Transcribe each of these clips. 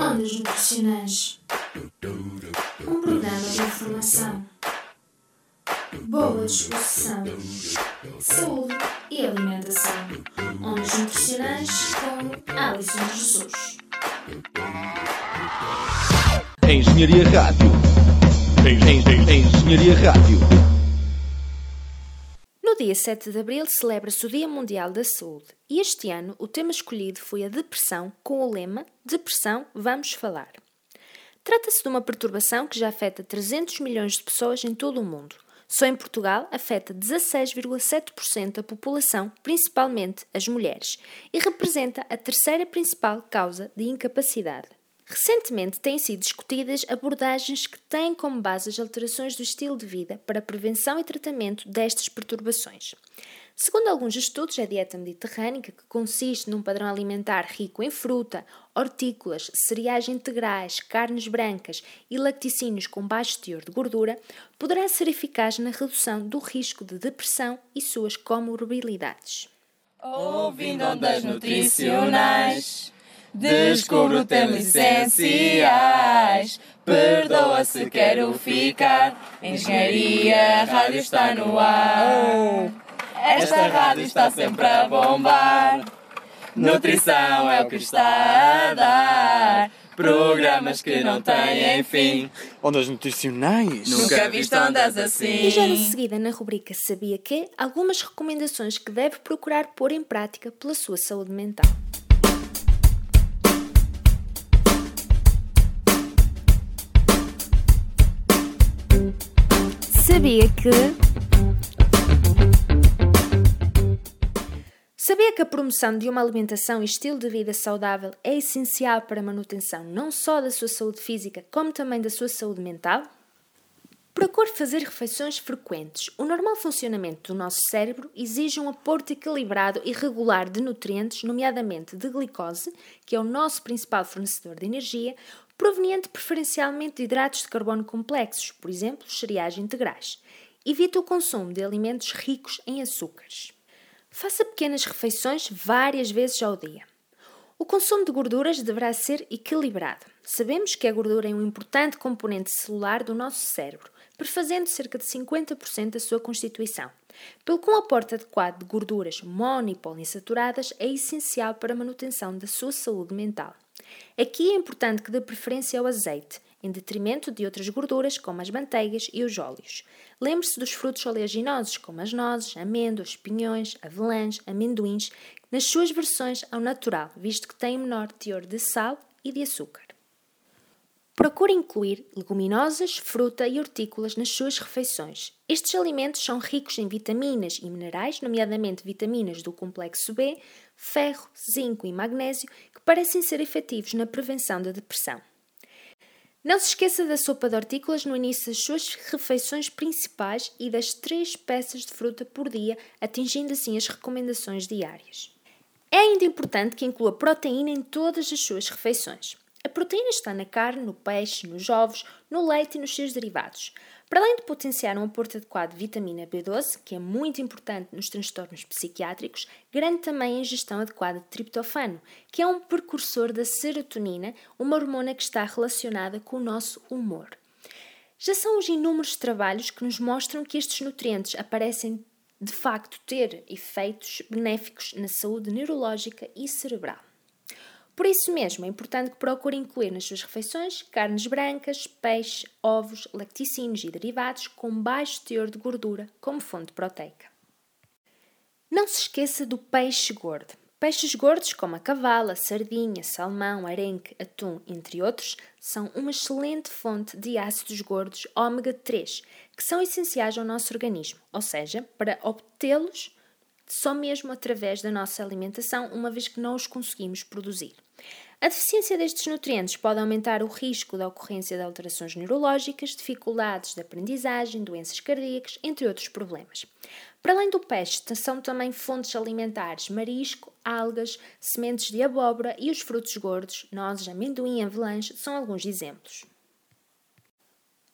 Ondas Nutricionais Um programa de informação, boa disposição, saúde e alimentação. Ondas Nutricionais com Alison Jesus. Engenharia Rádio. Engenharia Rádio. Dia 7 de abril celebra-se o Dia Mundial da Saúde e este ano o tema escolhido foi a depressão com o lema Depressão, vamos falar. Trata-se de uma perturbação que já afeta 300 milhões de pessoas em todo o mundo. Só em Portugal afeta 16,7% da população, principalmente as mulheres, e representa a terceira principal causa de incapacidade. Recentemente têm sido discutidas abordagens que têm como base as alterações do estilo de vida para prevenção e tratamento destas perturbações. Segundo alguns estudos, a dieta mediterrânica, que consiste num padrão alimentar rico em fruta, hortícolas, cereais integrais, carnes brancas e lacticínios com baixo teor de gordura, poderá ser eficaz na redução do risco de depressão e suas comorbilidades. Ouvindo ondas nutricionais, descubro temas essenciais. Perdoa se quero ficar, Engenharia Rádio está no ar. Esta rádio está sempre a bombar. Nutrição é o que está a dar. Programas que não têm fim. Ondas nutricionais? Nunca viste ondas E já de assim. seguida, na rubrica Sabia que, algumas recomendações que deve procurar pôr em prática pela sua saúde mental. Sabia que. Sabia que a promoção de uma alimentação e estilo de vida saudável é essencial para a manutenção não só da sua saúde física, como também da sua saúde mental? Procure fazer refeições frequentes. O normal funcionamento do nosso cérebro exige um aporte equilibrado e regular de nutrientes, nomeadamente de glicose, que é o nosso principal fornecedor de energia, proveniente preferencialmente de hidratos de carbono complexos, por exemplo, cereais integrais. Evite o consumo de alimentos ricos em açúcares. Faça pequenas refeições várias vezes ao dia. O consumo de gorduras deverá ser equilibrado. Sabemos que a gordura é um importante componente celular do nosso cérebro, prefazendo cerca de 50% da sua constituição. Pelo que um aporte adequado de gorduras mono e poliinsaturadas é essencial para a manutenção da sua saúde mental. Aqui é importante que dê preferência ao azeite, em detrimento de outras gorduras como as manteigas e os óleos. Lembre-se dos frutos oleaginosos como as nozes, amêndoas, pinhões, avelãs, amendoins, nas suas versões ao natural, visto que têm menor teor de sal e de açúcar. Procure incluir leguminosas, fruta e hortícolas nas suas refeições. Estes alimentos são ricos em vitaminas e minerais, nomeadamente vitaminas do complexo B, ferro, zinco e magnésio, que parecem ser efetivos na prevenção da depressão. Não se esqueça da sopa de hortícolas no início das suas refeições principais e das três peças de fruta por dia, atingindo assim as recomendações diárias. É ainda importante que inclua proteína em todas as suas refeições. A proteína está na carne, no peixe, nos ovos, no leite e nos seus derivados. Para além de potenciar um aporte adequado de vitamina B12, que é muito importante nos transtornos psiquiátricos, garante também a ingestão adequada de triptofano, que é um precursor da serotonina, uma hormona que está relacionada com o nosso humor. Já são os inúmeros trabalhos que nos mostram que estes nutrientes aparecem de facto ter efeitos benéficos na saúde neurológica e cerebral. Por isso mesmo, é importante que procure incluir nas suas refeições carnes brancas, peixe, ovos, lacticínios e derivados com baixo teor de gordura como fonte proteica. Não se esqueça do peixe gordo. Peixes gordos como a cavala, sardinha, salmão, arenque, atum, entre outros, são uma excelente fonte de ácidos gordos ômega 3, que são essenciais ao nosso organismo, ou seja, para obtê-los só mesmo através da nossa alimentação, uma vez que não os conseguimos produzir. A deficiência destes nutrientes pode aumentar o risco da ocorrência de alterações neurológicas, dificuldades de aprendizagem, doenças cardíacas, entre outros problemas. Para além do peixe, são também fontes alimentares marisco, algas, sementes de abóbora e os frutos gordos, nozes, amendoim e avelãs são alguns exemplos.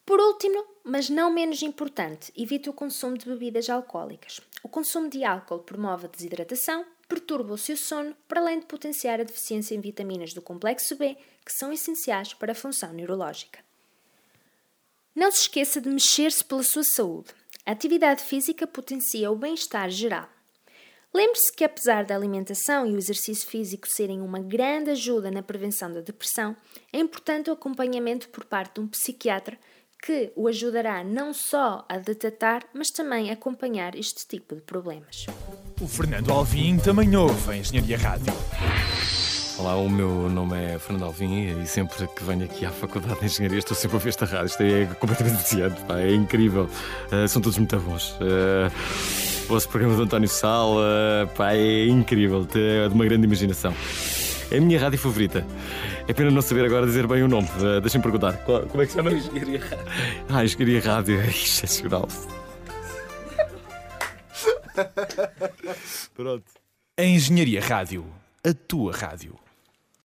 Por último, mas não menos importante, evite o consumo de bebidas alcoólicas. O consumo de álcool promove a desidratação, perturba o seu sono, para além de potenciar a deficiência em vitaminas do complexo B, que são essenciais para a função neurológica. Não se esqueça de mexer-se pela sua saúde. A atividade física potencia o bem-estar geral. Lembre-se que, apesar da alimentação e o exercício físico serem uma grande ajuda na prevenção da depressão, é importante o acompanhamento por parte de um psiquiatra que o ajudará não só a detectar, mas também a acompanhar este tipo de problemas. O Fernando Alvim também ouve a Engenharia Rádio. Olá, o meu nome é Fernando Alvim e sempre que venho aqui à Faculdade de Engenharia estou sempre a ouvir esta rádio. Isto é completamente viciante, pá, é incrível. Uh, são todos muito bons. Uh, o vosso programa do António Sala, pá, é incrível, é de uma grande imaginação. É a minha rádio favorita. É pena não saber agora dizer bem o nome. Uh, Deixem-me perguntar. Qual- como é que se chama? Engenharia Rádio. Ah, Engenharia Rádio, é excepcional. Pronto. A Engenharia Rádio. A tua rádio.